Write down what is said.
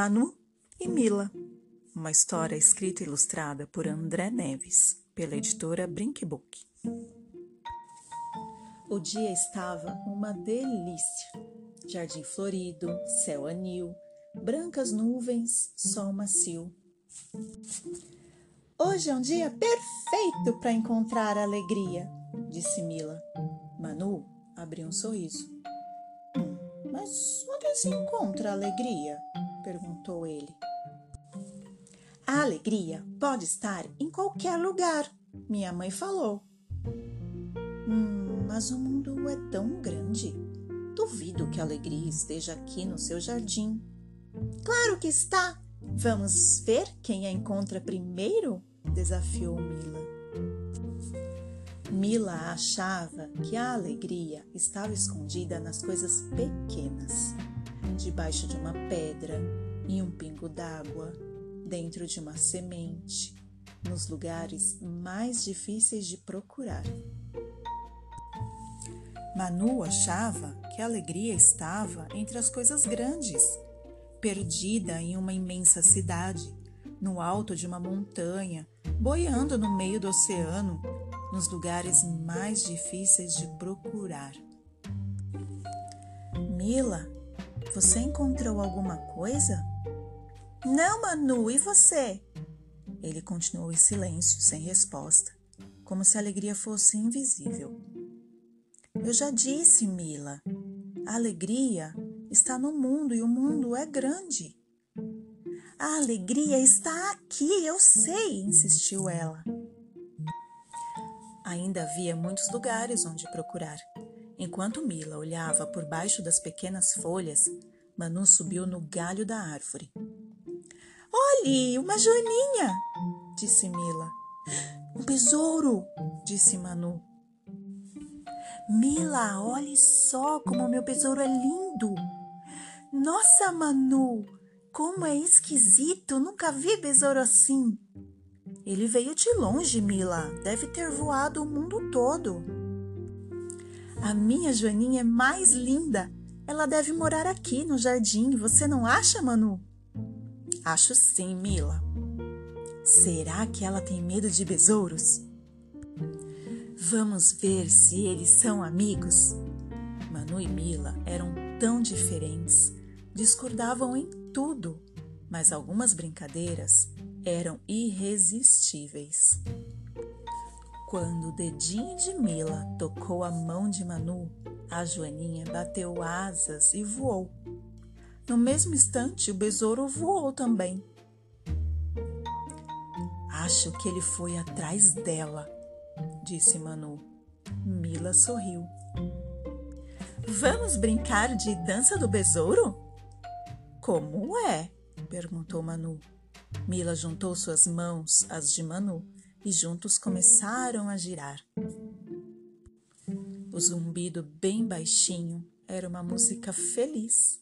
Manu e Mila. Uma história escrita e ilustrada por André Neves, pela editora Brinkbook. O dia estava uma delícia. Jardim florido, céu anil, brancas nuvens, sol macio. Hoje é um dia perfeito para encontrar alegria, disse Mila. Manu abriu um sorriso. Hum, mas onde se encontra alegria? Perguntou ele. A alegria pode estar em qualquer lugar, minha mãe falou. Hum, mas o mundo é tão grande. Duvido que a alegria esteja aqui no seu jardim. Claro que está! Vamos ver quem a encontra primeiro? desafiou Mila. Mila achava que a alegria estava escondida nas coisas pequenas debaixo de uma pedra, em um pingo d'água, dentro de uma semente, nos lugares mais difíceis de procurar. Manu achava que a alegria estava entre as coisas grandes, perdida em uma imensa cidade, no alto de uma montanha, boiando no meio do oceano, nos lugares mais difíceis de procurar. Mila você encontrou alguma coisa? Não, Manu, e você? Ele continuou em silêncio, sem resposta, como se a alegria fosse invisível. Eu já disse, Mila, a alegria está no mundo e o mundo é grande. A alegria está aqui, eu sei, insistiu ela. Ainda havia muitos lugares onde procurar. Enquanto Mila olhava por baixo das pequenas folhas, Manu subiu no galho da árvore. Olhe, uma joaninha! disse Mila. Um besouro! disse Manu. Mila, olhe só como meu besouro é lindo! Nossa, Manu, como é esquisito! Nunca vi besouro assim! Ele veio de longe, Mila. Deve ter voado o mundo todo. A minha Joaninha é mais linda. Ela deve morar aqui no jardim, você não acha, Manu? Acho sim, Mila. Será que ela tem medo de besouros? Vamos ver se eles são amigos. Manu e Mila eram tão diferentes, discordavam em tudo, mas algumas brincadeiras eram irresistíveis. Quando o dedinho de Mila tocou a mão de Manu, a Joaninha bateu asas e voou. No mesmo instante, o besouro voou também. Acho que ele foi atrás dela, disse Manu. Mila sorriu. Vamos brincar de dança do besouro? Como é? perguntou Manu. Mila juntou suas mãos às de Manu e juntos começaram a girar. O zumbido bem baixinho era uma música feliz.